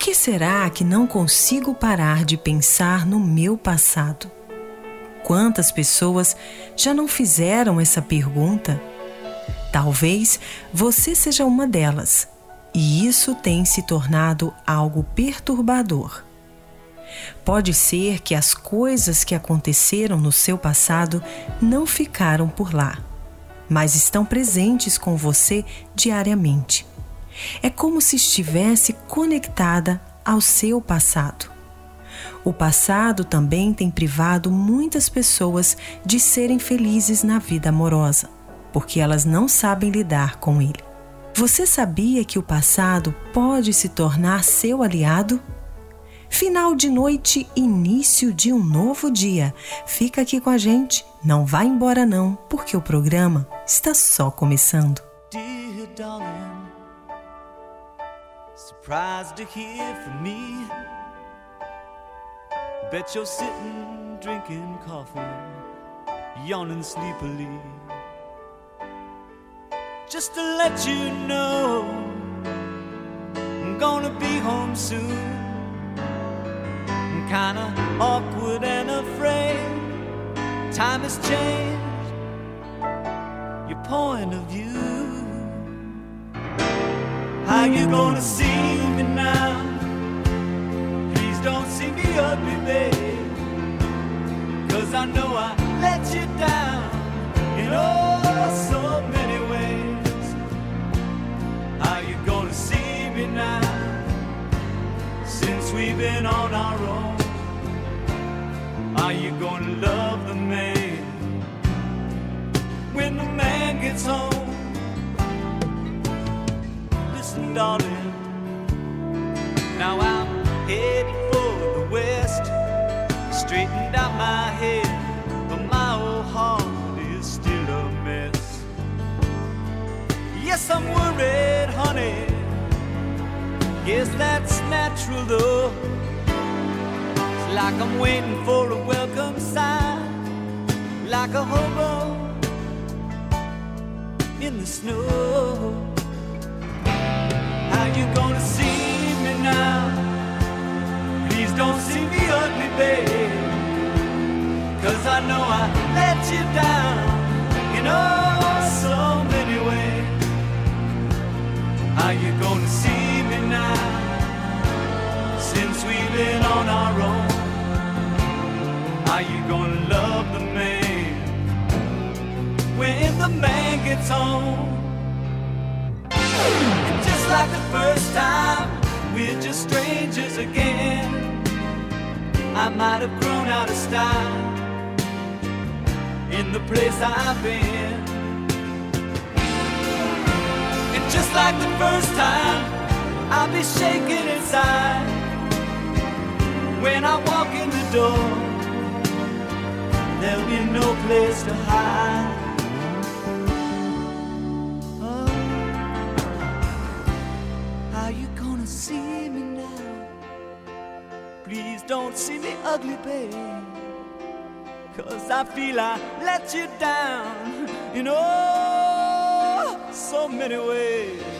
Que será que não consigo parar de pensar no meu passado? Quantas pessoas já não fizeram essa pergunta? Talvez você seja uma delas, e isso tem se tornado algo perturbador. Pode ser que as coisas que aconteceram no seu passado não ficaram por lá, mas estão presentes com você diariamente. É como se estivesse conectada ao seu passado. O passado também tem privado muitas pessoas de serem felizes na vida amorosa, porque elas não sabem lidar com ele. Você sabia que o passado pode se tornar seu aliado? Final de noite, início de um novo dia. Fica aqui com a gente, não vá embora não, porque o programa está só começando. Dear. Surprised to hear from me. Bet you're sitting drinking coffee, yawning sleepily. Just to let you know, I'm gonna be home soon. I'm kinda awkward and afraid. Time has changed your point of view. How you gonna see Cause I know I let you down in oh so many ways. How you gonna see me now? Since we've been on our own. Are you gonna love the man when the man gets home? Listen, darling. Straightened out my head, but my old heart is still a mess. Yes, I'm worried, honey. Guess that's natural though. It's like I'm waiting for a welcome sign, like a hobo in the snow. How you gonna see me now? Don't see me ugly, babe. Cause I know I let you down in oh so many ways. How you gonna see me now? Since we've been on our own. How you gonna love the man when the man gets home? And Just like the first time, we're just strangers again. I might have grown out of style in the place I've been. And just like the first time, I'll be shaking inside when I walk in the door. There'll be no place to hide. Don't see me ugly, babe. Cause I feel I let you down in oh so many ways.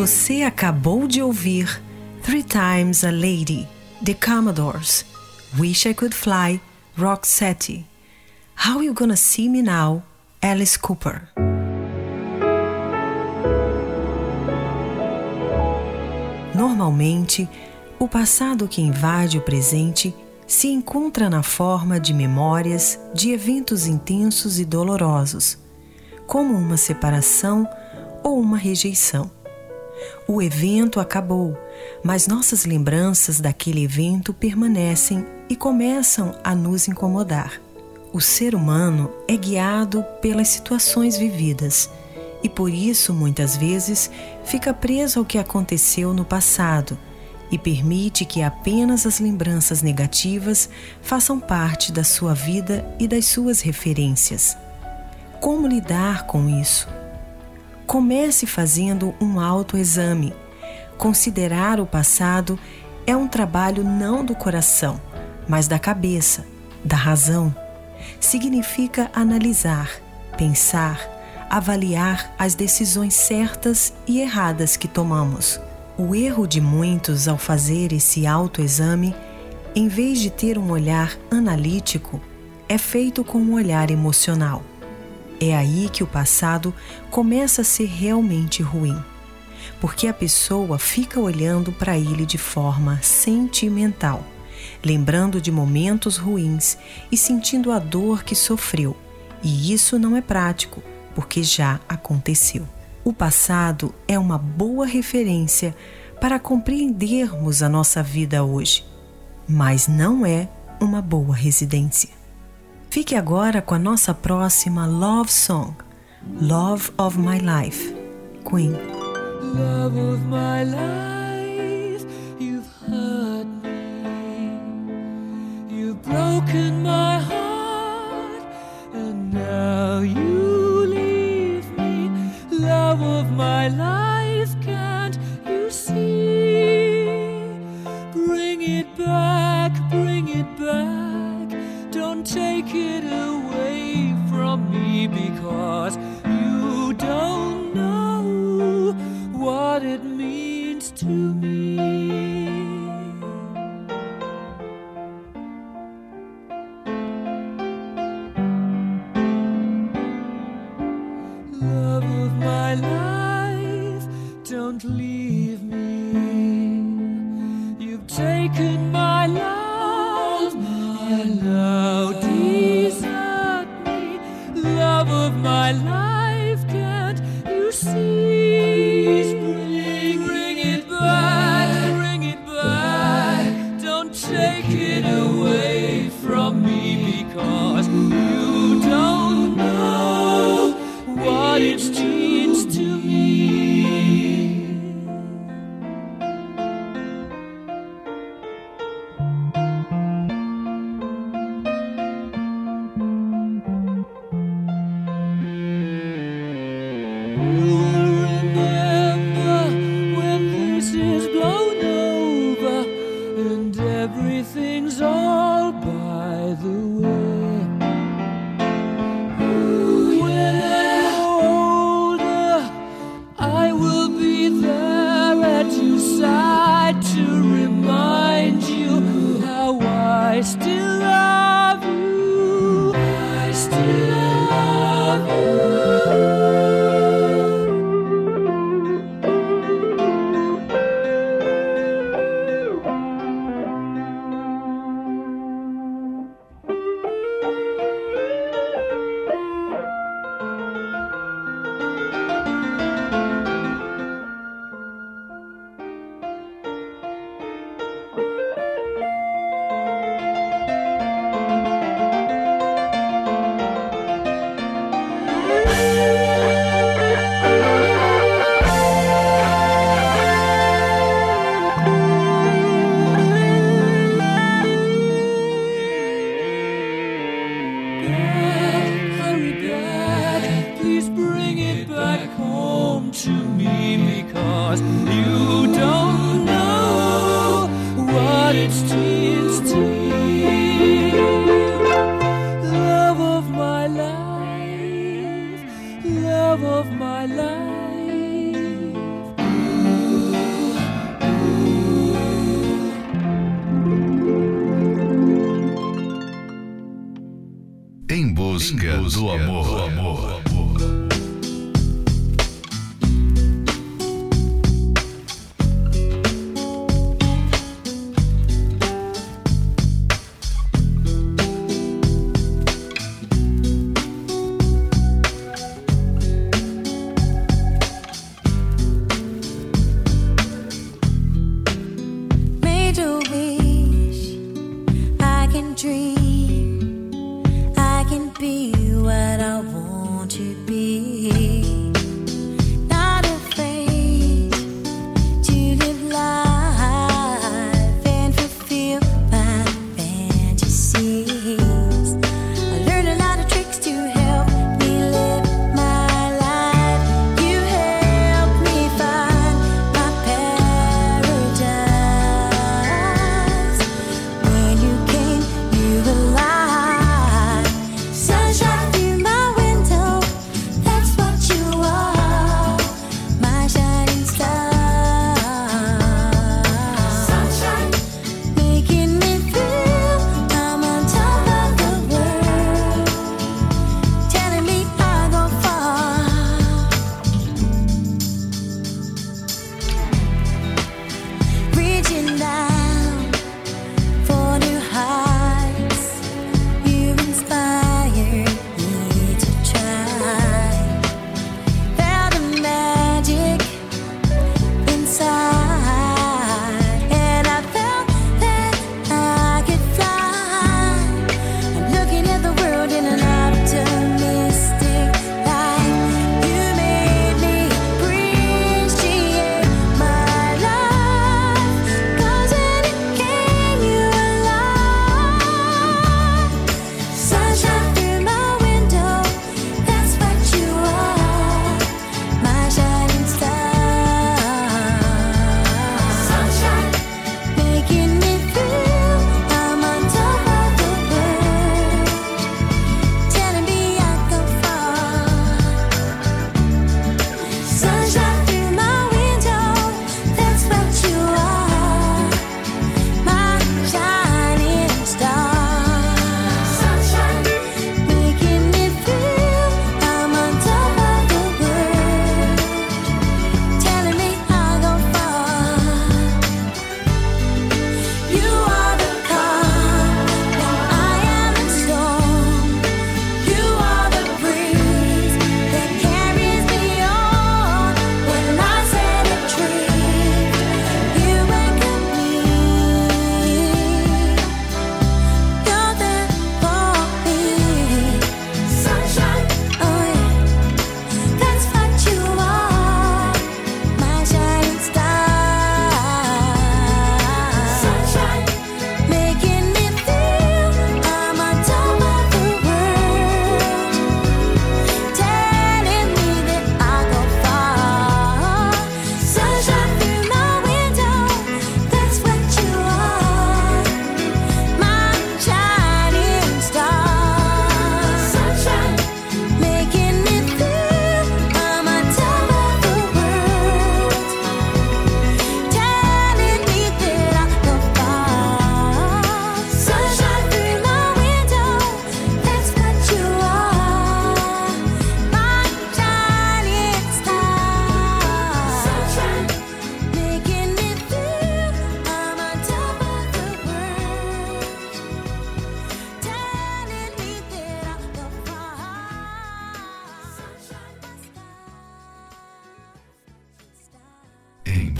Você acabou de ouvir Three Times a Lady, The Commodores, Wish I Could Fly, Roxette, How You Gonna See Me Now, Alice Cooper. Normalmente, o passado que invade o presente se encontra na forma de memórias de eventos intensos e dolorosos, como uma separação ou uma rejeição. O evento acabou, mas nossas lembranças daquele evento permanecem e começam a nos incomodar. O ser humano é guiado pelas situações vividas e por isso muitas vezes fica preso ao que aconteceu no passado e permite que apenas as lembranças negativas façam parte da sua vida e das suas referências. Como lidar com isso? Comece fazendo um autoexame. Considerar o passado é um trabalho não do coração, mas da cabeça, da razão. Significa analisar, pensar, avaliar as decisões certas e erradas que tomamos. O erro de muitos ao fazer esse autoexame, em vez de ter um olhar analítico, é feito com um olhar emocional. É aí que o passado começa a ser realmente ruim, porque a pessoa fica olhando para ele de forma sentimental, lembrando de momentos ruins e sentindo a dor que sofreu. E isso não é prático, porque já aconteceu. O passado é uma boa referência para compreendermos a nossa vida hoje, mas não é uma boa residência. Fique agora com a nossa próxima Love Song, Love of My Life, Queen. Love of my life, you've hurt me. You've broken my heart, and now you leave me. Love of my life, to me. Everything's all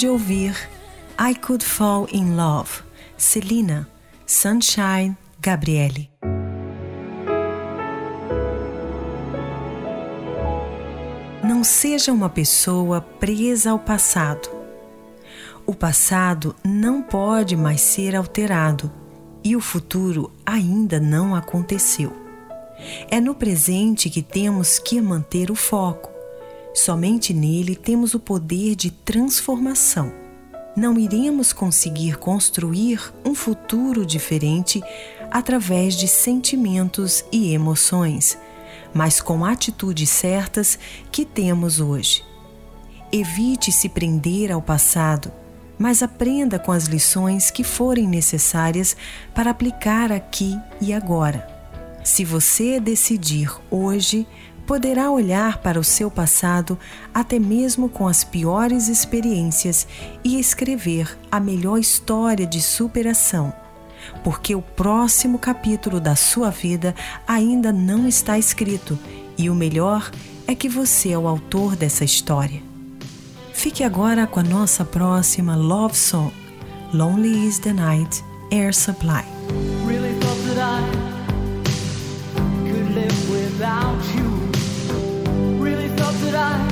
de ouvir I Could Fall in Love, Celina, Sunshine, Gabriele. Não seja uma pessoa presa ao passado. O passado não pode mais ser alterado e o futuro ainda não aconteceu. É no presente que temos que manter o foco Somente nele temos o poder de transformação. Não iremos conseguir construir um futuro diferente através de sentimentos e emoções, mas com atitudes certas que temos hoje. Evite se prender ao passado, mas aprenda com as lições que forem necessárias para aplicar aqui e agora. Se você decidir hoje poderá olhar para o seu passado, até mesmo com as piores experiências, e escrever a melhor história de superação, porque o próximo capítulo da sua vida ainda não está escrito e o melhor é que você é o autor dessa história. Fique agora com a nossa próxima Love Song, Lonely is the Night, Air Supply. Really without you I.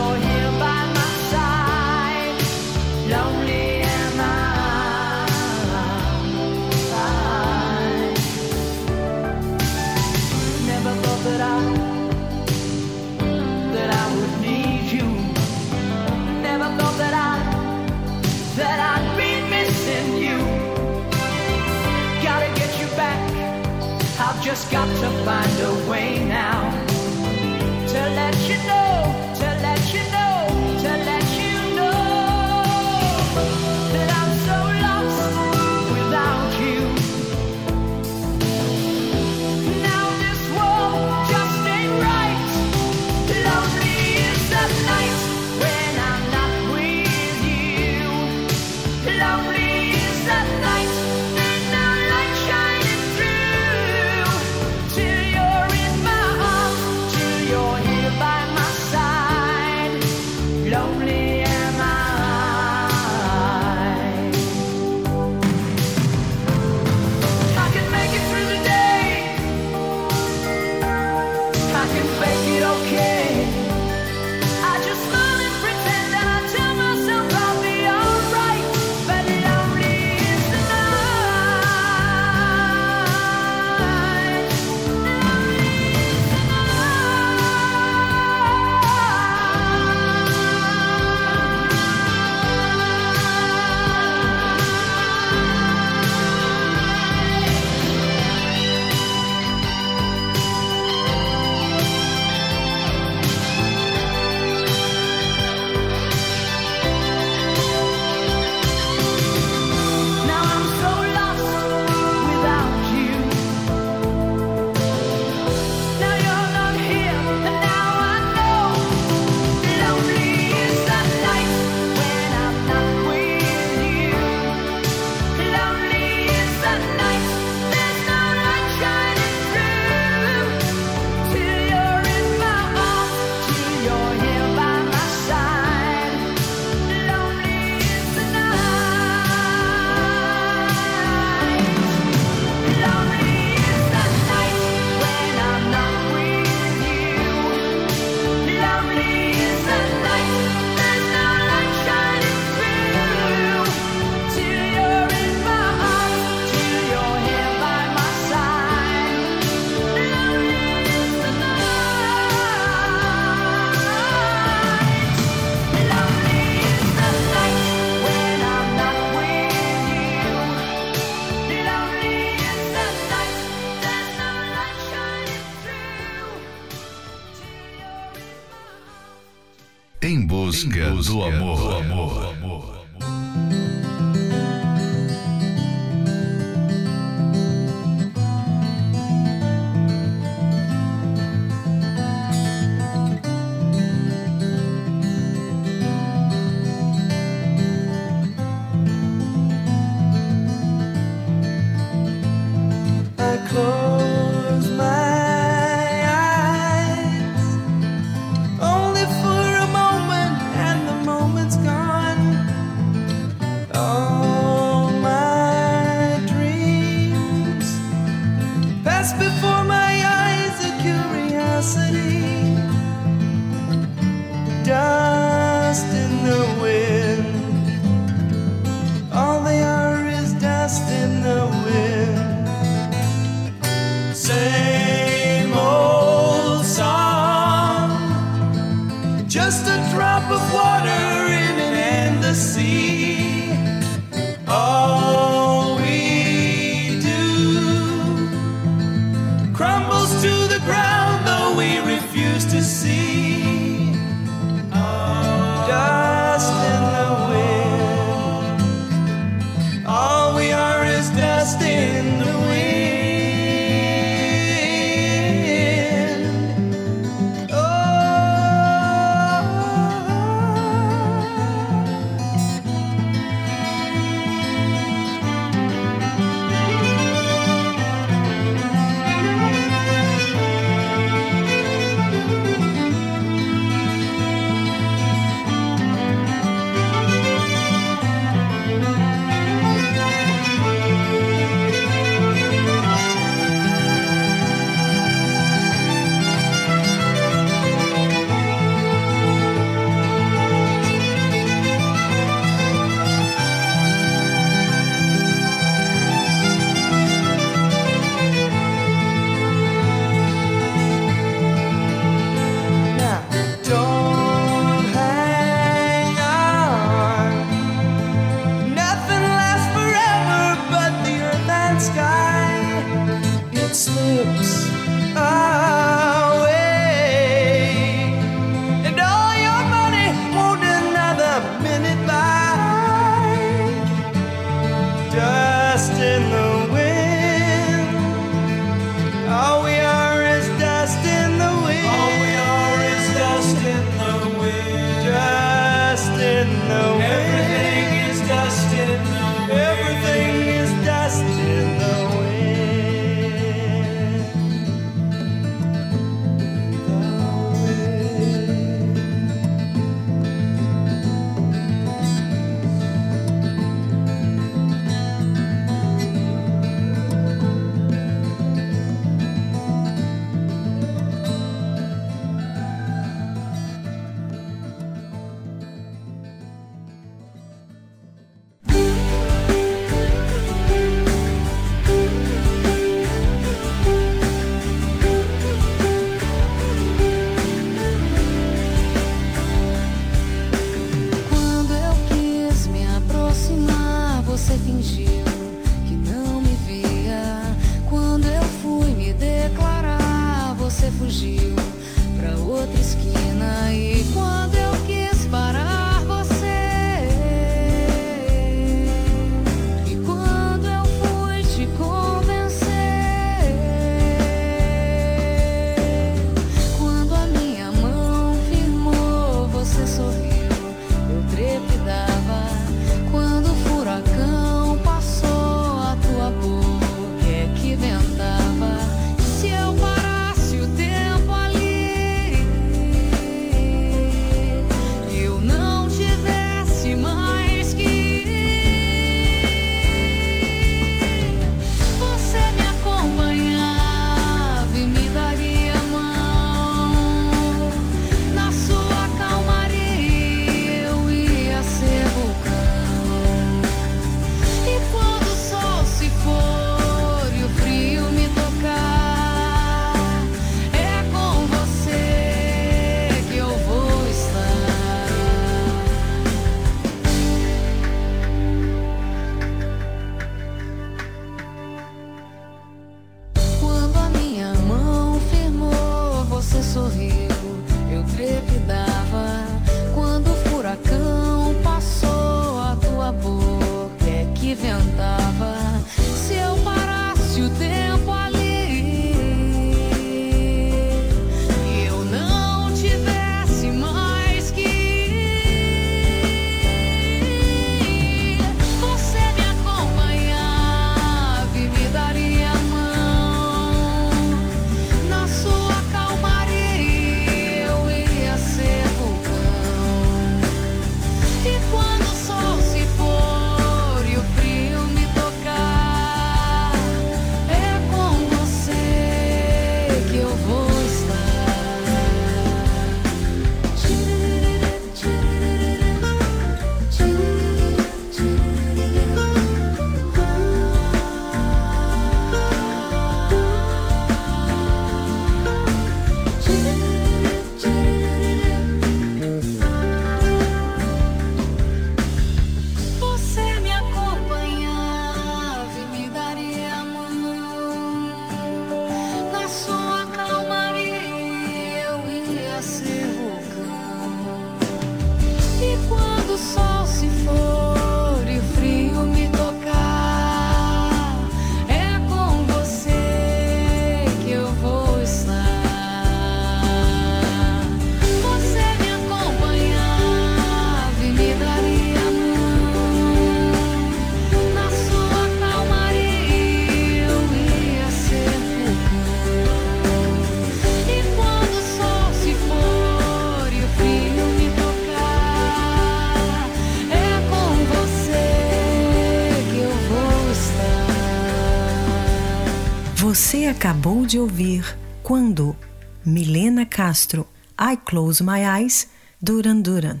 Acabou de ouvir Quando Milena Castro I Close My Eyes Duran Duran.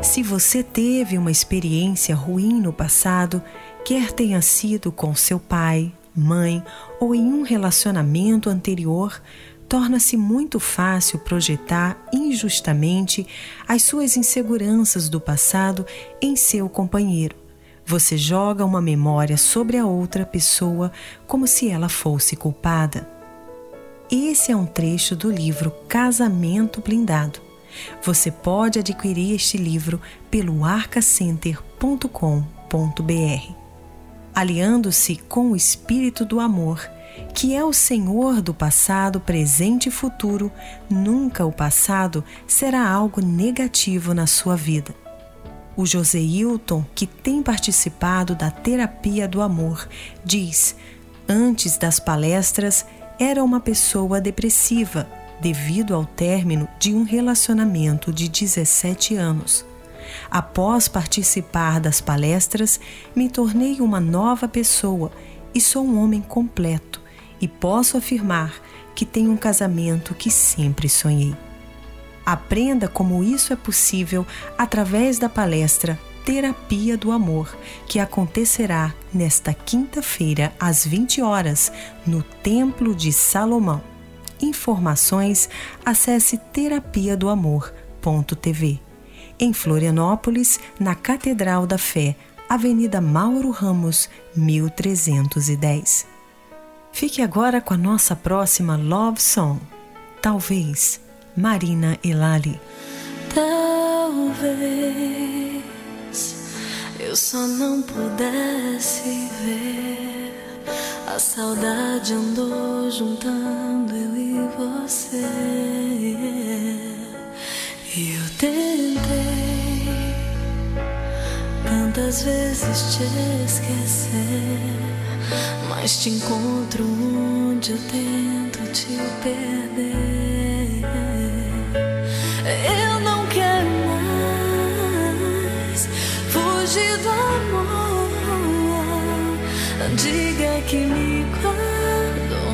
Se você teve uma experiência ruim no passado, quer tenha sido com seu pai, mãe ou em um relacionamento anterior, torna-se muito fácil projetar injustamente as suas inseguranças do passado em seu companheiro. Você joga uma memória sobre a outra pessoa como se ela fosse culpada. Esse é um trecho do livro Casamento Blindado. Você pode adquirir este livro pelo arcacenter.com.br. Aliando-se com o Espírito do Amor, que é o Senhor do passado, presente e futuro, nunca o passado será algo negativo na sua vida. O José Hilton, que tem participado da terapia do amor, diz: antes das palestras, era uma pessoa depressiva devido ao término de um relacionamento de 17 anos. Após participar das palestras, me tornei uma nova pessoa e sou um homem completo e posso afirmar que tenho um casamento que sempre sonhei. Aprenda como isso é possível através da palestra Terapia do Amor, que acontecerá nesta quinta-feira às 20 horas no Templo de Salomão. Informações, acesse terapia do amor.tv. Em Florianópolis, na Catedral da Fé, Avenida Mauro Ramos, 1310. Fique agora com a nossa próxima Love Song. Talvez, Marina Elali. Talvez eu só não pudesse ver. A saudade andou juntando eu e você. E eu tentei tantas vezes te esquecer. Mas te encontro onde eu tento te perder. Fugir do amor. Diga que me guardou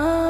e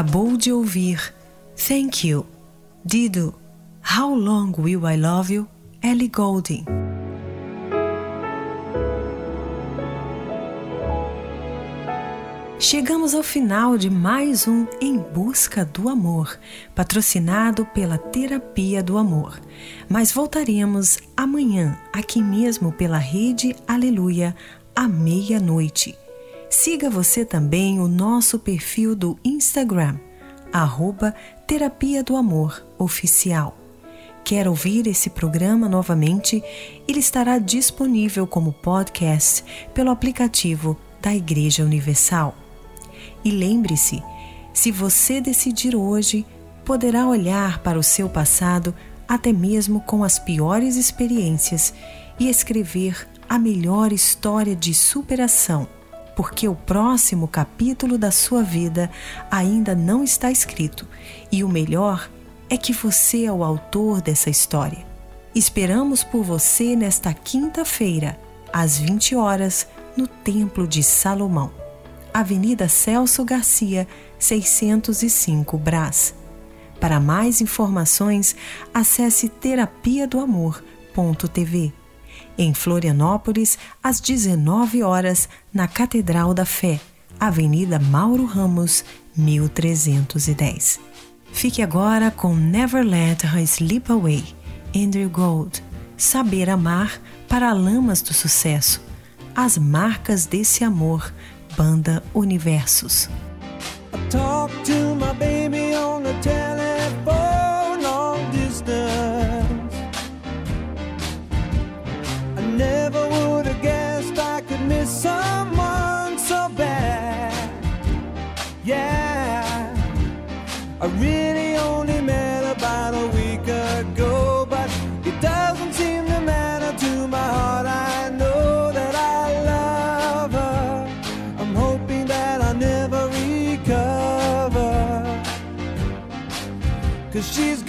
Acabou de ouvir Thank You, Dido, How Long Will I Love You, Ellie Goulding. Chegamos ao final de mais um Em Busca do Amor, patrocinado pela Terapia do Amor. Mas voltaremos amanhã, aqui mesmo pela rede Aleluia, à meia-noite. Siga você também o nosso perfil do Instagram, arroba Terapia do Amor Oficial. Quer ouvir esse programa novamente? Ele estará disponível como podcast pelo aplicativo da Igreja Universal. E lembre-se, se você decidir hoje, poderá olhar para o seu passado até mesmo com as piores experiências e escrever a melhor história de superação, porque o próximo capítulo da sua vida ainda não está escrito e o melhor é que você é o autor dessa história. Esperamos por você nesta quinta-feira, às 20 horas, no Templo de Salomão. Avenida Celso Garcia, 605 Brás. Para mais informações, acesse terapia do amor.tv. Em Florianópolis, às 19 horas, na Catedral da Fé, Avenida Mauro Ramos, 1310. Fique agora com Never Let Her Slip Away, Andrew Gold. Saber amar para lamas do sucesso. As marcas desse amor Banda Universos. I someone so bad. Yeah, I really only met about a week ago, but it doesn't seem to matter to my heart. I know that I love her. I'm hoping that I never recover. Cause she's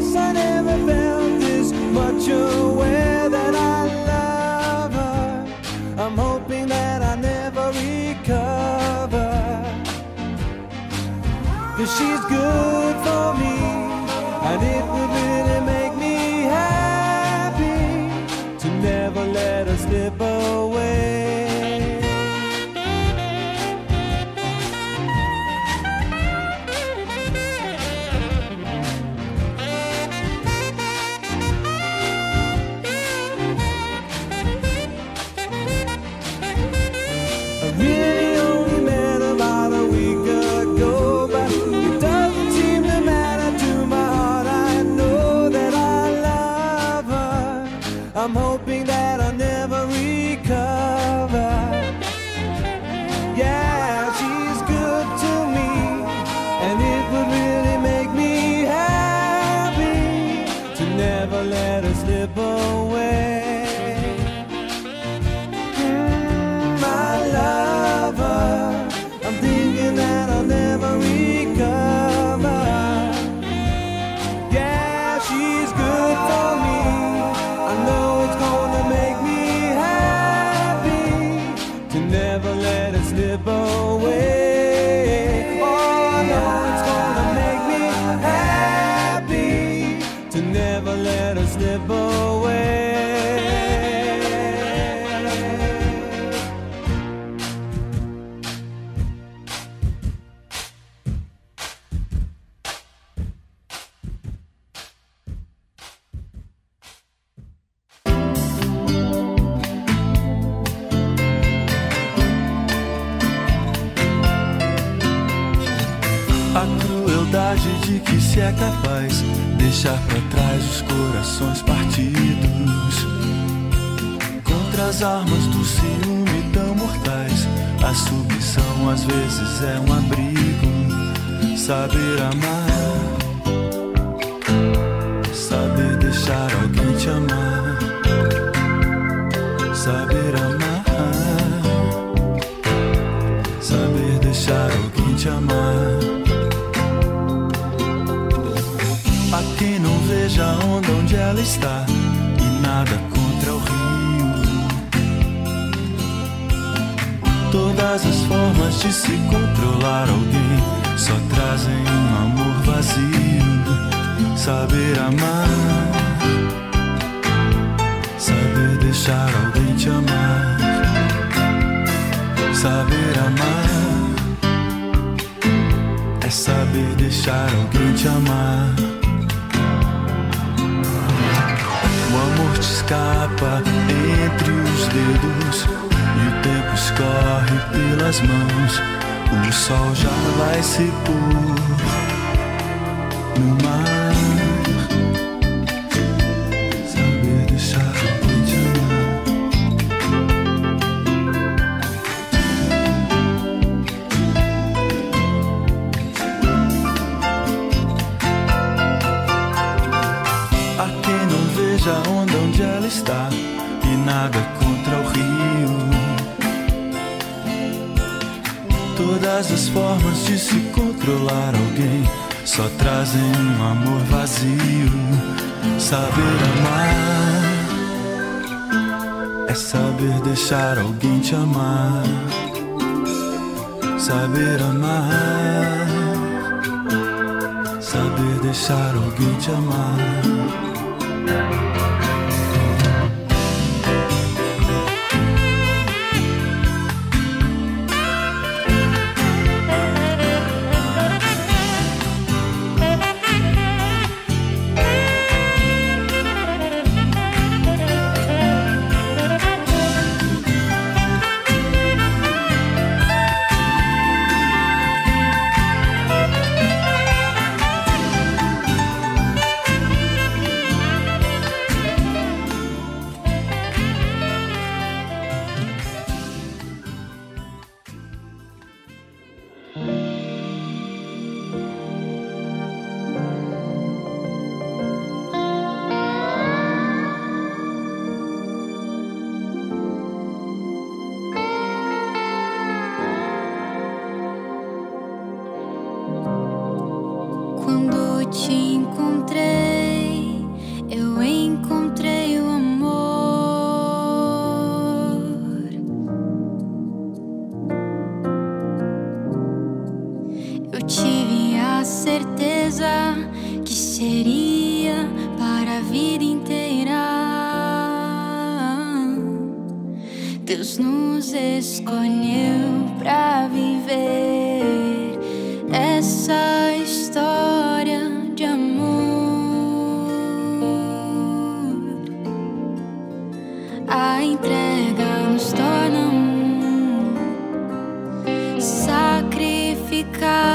guess I never felt this much aware that I love her. I'm hoping that I never recover. Cause she's good Crueldade de que se é capaz deixar pra trás os corações partidos. Contra as armas do ciúme tão mortais, a submissão às vezes é um abrigo. Saber amar, saber deixar alguém te amar, saber amar, saber deixar alguém te amar. A onda onde ela está e nada contra o rio. Todas as formas de se controlar alguém só trazem um amor vazio. Saber amar, saber deixar alguém te amar, saber amar é saber deixar alguém te amar. Escapa entre os dedos e o tempo escorre pelas mãos. O sol já vai se pôr Saber amar é saber deixar alguém te amar. Saber amar, saber deixar alguém te amar. Sacrificar